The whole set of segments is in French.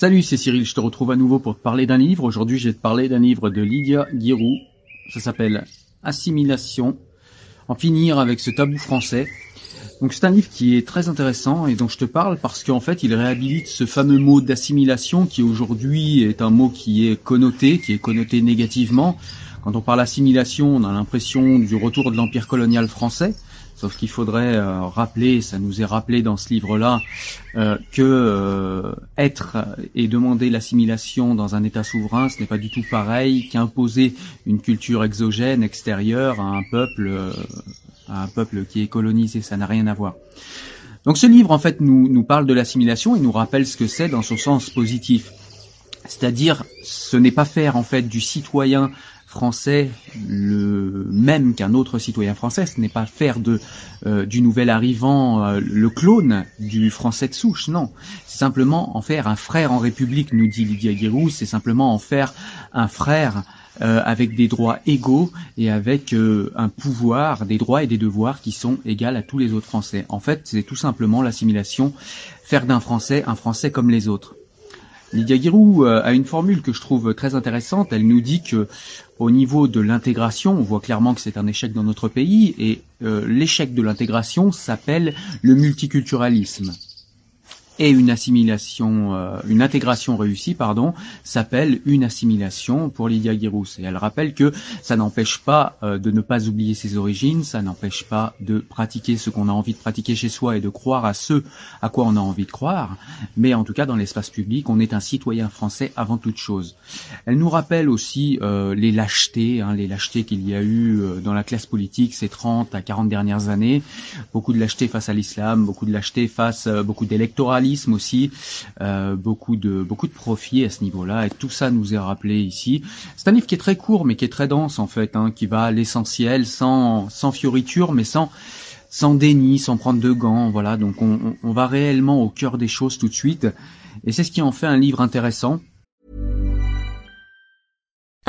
Salut, c'est Cyril, je te retrouve à nouveau pour te parler d'un livre. Aujourd'hui, je vais te parler d'un livre de Lydia Guirou. Ça s'appelle Assimilation, en finir avec ce tabou français. Donc c'est un livre qui est très intéressant et dont je te parle parce qu'en fait il réhabilite ce fameux mot d'assimilation qui aujourd'hui est un mot qui est connoté, qui est connoté négativement. Quand on parle d'assimilation, on a l'impression du retour de l'empire colonial français. Sauf qu'il faudrait euh, rappeler, ça nous est rappelé dans ce livre-là, euh, que euh, être et demander l'assimilation dans un État souverain, ce n'est pas du tout pareil qu'imposer une culture exogène, extérieure à un peuple, à un peuple qui est colonisé. Ça n'a rien à voir. Donc ce livre, en fait, nous, nous parle de l'assimilation et nous rappelle ce que c'est dans son sens positif. C'est-à-dire, ce n'est pas faire en fait du citoyen français le même qu'un autre citoyen français. Ce n'est pas faire de euh, du nouvel arrivant euh, le clone du français de souche, non. C'est simplement en faire un frère en République, nous dit Lydia Guérou. C'est simplement en faire un frère euh, avec des droits égaux et avec un pouvoir, des droits et des devoirs qui sont égaux à tous les autres Français. En fait, c'est tout simplement l'assimilation, faire d'un Français un Français comme les autres. Lydia Guirou a une formule que je trouve très intéressante. Elle nous dit que au niveau de l'intégration, on voit clairement que c'est un échec dans notre pays et euh, l'échec de l'intégration s'appelle le multiculturalisme et une assimilation, euh, une intégration réussie, pardon, s'appelle une assimilation pour Lydia Guirous. Et elle rappelle que ça n'empêche pas euh, de ne pas oublier ses origines, ça n'empêche pas de pratiquer ce qu'on a envie de pratiquer chez soi et de croire à ce à quoi on a envie de croire, mais en tout cas dans l'espace public, on est un citoyen français avant toute chose. Elle nous rappelle aussi euh, les lâchetés, hein, les lâchetés qu'il y a eu dans la classe politique ces 30 à 40 dernières années, beaucoup de lâcheté face à l'islam, beaucoup de lâcheté face, beaucoup d'électoralisme aussi, euh, beaucoup de beaucoup de profits à ce niveau-là, et tout ça nous est rappelé ici. C'est un livre qui est très court, mais qui est très dense en fait, hein, qui va à l'essentiel, sans sans fioriture, mais sans sans déni, sans prendre de gants, voilà. Donc on, on va réellement au cœur des choses tout de suite, et c'est ce qui en fait un livre intéressant.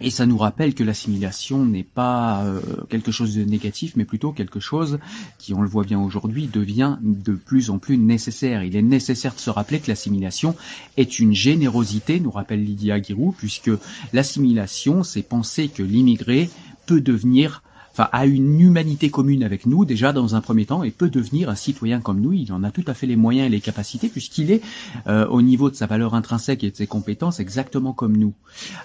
Et ça nous rappelle que l'assimilation n'est pas euh, quelque chose de négatif, mais plutôt quelque chose qui, on le voit bien aujourd'hui, devient de plus en plus nécessaire. Il est nécessaire de se rappeler que l'assimilation est une générosité, nous rappelle Lydia Giroux, puisque l'assimilation, c'est penser que l'immigré peut devenir enfin, a une humanité commune avec nous déjà dans un premier temps et peut devenir un citoyen comme nous. Il en a tout à fait les moyens et les capacités puisqu'il est euh, au niveau de sa valeur intrinsèque et de ses compétences exactement comme nous.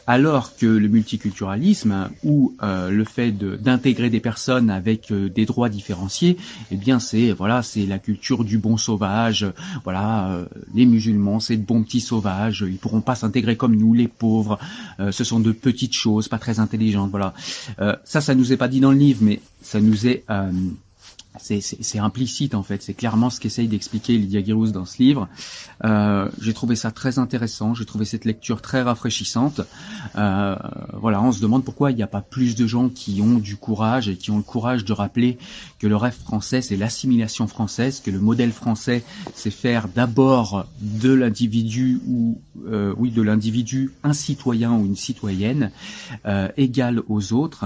Alors que le multiculturalisme ou euh, le fait d'intégrer des personnes avec euh, des droits différenciés, eh bien c'est voilà c'est la culture du bon sauvage. Voilà les musulmans c'est de bons petits sauvages. Ils pourront pas s'intégrer comme nous les pauvres. ce sont de petites choses pas très intelligentes. Voilà ça ça nous est pas dit dans le mais ça nous est euh, c'est implicite en fait, c'est clairement ce qu'essaye d'expliquer Lydia Girouz dans ce livre. Euh, j'ai trouvé ça très intéressant, j'ai trouvé cette lecture très rafraîchissante. Euh, voilà, on se demande pourquoi il n'y a pas plus de gens qui ont du courage et qui ont le courage de rappeler que le rêve français c'est l'assimilation française, que le modèle français c'est faire d'abord de l'individu ou euh, oui de l'individu un citoyen ou une citoyenne égale aux autres.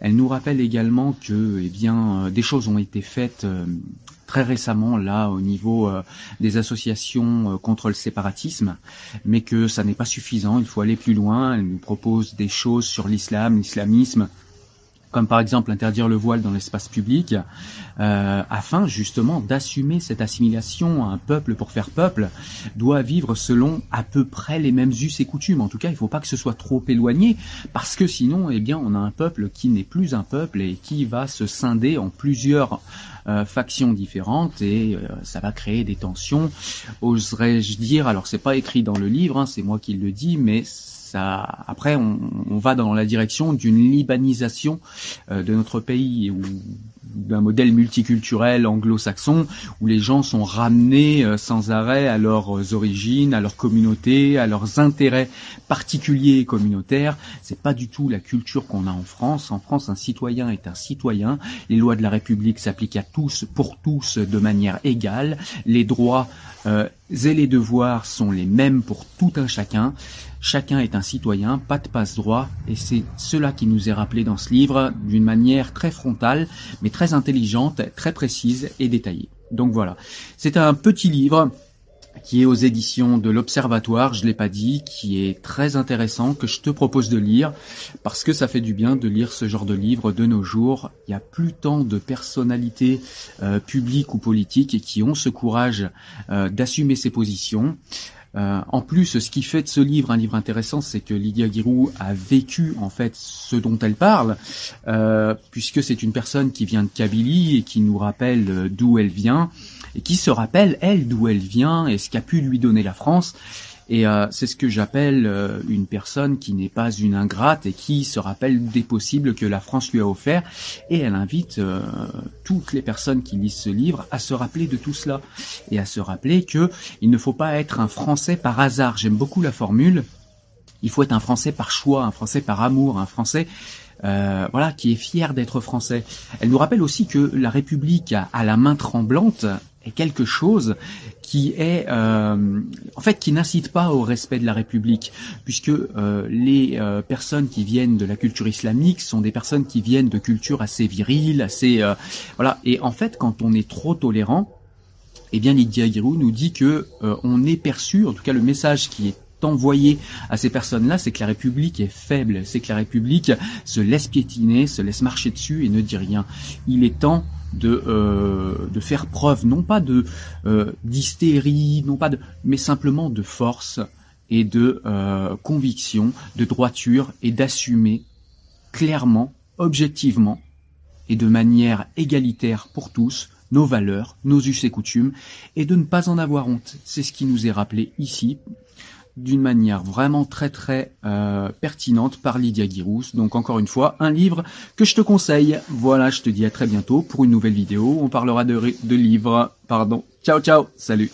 Elle nous rappelle également que eh bien des choses ont été faites euh, très récemment là au niveau euh, des associations euh, contre le séparatisme, mais que ça n'est pas suffisant, il faut aller plus loin. Elle nous propose des choses sur l'islam, l'islamisme, comme par exemple interdire le voile dans l'espace public, euh, afin justement d'assumer cette assimilation. Un peuple pour faire peuple doit vivre selon à peu près les mêmes us et coutumes. En tout cas, il ne faut pas que ce soit trop éloigné, parce que sinon, eh bien, on a un peuple qui n'est plus un peuple et qui va se scinder en plusieurs euh, factions différentes et euh, ça va créer des tensions. Oserais-je dire Alors, c'est pas écrit dans le livre, hein, c'est moi qui le dis, mais après, on, va dans la direction d'une libanisation euh, de notre pays ou d'un modèle multiculturel anglo-saxon où les gens sont ramenés euh, sans arrêt à leurs origines, à leur communauté, à leurs intérêts particuliers et communautaires. C'est pas du tout la culture qu'on a en France. En France, un citoyen est un citoyen. Les lois de la République s'appliquent à tous, pour tous, de manière égale. Les droits euh, et les devoirs sont les mêmes pour tout un chacun. Chacun est un citoyen, pas de passe-droit, et c'est cela qui nous est rappelé dans ce livre d'une manière très frontale, mais très intelligente, très précise et détaillée. Donc voilà, c'est un petit livre qui est aux éditions de l'Observatoire, je l'ai pas dit, qui est très intéressant, que je te propose de lire, parce que ça fait du bien de lire ce genre de livre de nos jours. Il n'y a plus tant de personnalités euh, publiques ou politiques qui ont ce courage euh, d'assumer ses positions. Euh, en plus, ce qui fait de ce livre un livre intéressant, c'est que Lydia Giroux a vécu en fait ce dont elle parle, euh, puisque c'est une personne qui vient de Kabylie et qui nous rappelle euh, d'où elle vient, et qui se rappelle elle d'où elle vient et ce qu'a pu lui donner la France. Et euh, c'est ce que j'appelle euh, une personne qui n'est pas une ingrate et qui se rappelle des possibles que la France lui a offert. Et elle invite euh, toutes les personnes qui lisent ce livre à se rappeler de tout cela et à se rappeler que il ne faut pas être un Français par hasard. J'aime beaucoup la formule. Il faut être un Français par choix, un Français par amour, un Français euh, voilà, qui est fier d'être français. Elle nous rappelle aussi que la République a, la main tremblante est quelque chose qui est euh, en fait qui n'incite pas au respect de la République puisque euh, les personnes qui viennent de la culture islamique sont des personnes qui viennent de cultures assez viriles assez voilà. Et en fait quand on est trop tolérant eh bien Lydia Giroux nous dit que on est perçu en tout cas le message qui est envoyé à ces personnes-là, c'est que la République est faible, c'est que la République se laisse piétiner, se laisse marcher dessus et ne dit rien. Il est temps de, euh, de faire preuve non pas de euh, d'hystérie, non pas de, mais simplement de force et de euh, conviction, de droiture et d'assumer clairement, objectivement et de manière égalitaire pour tous nos valeurs, nos us et coutumes, et de ne pas en avoir honte. C'est ce qui nous est rappelé ici d'une manière vraiment très très euh, pertinente par Lydia Giroux. Donc encore une fois, un livre que je te conseille. Voilà, je te dis à très bientôt pour une nouvelle vidéo. On parlera de, de livres. Pardon. Ciao ciao. Salut.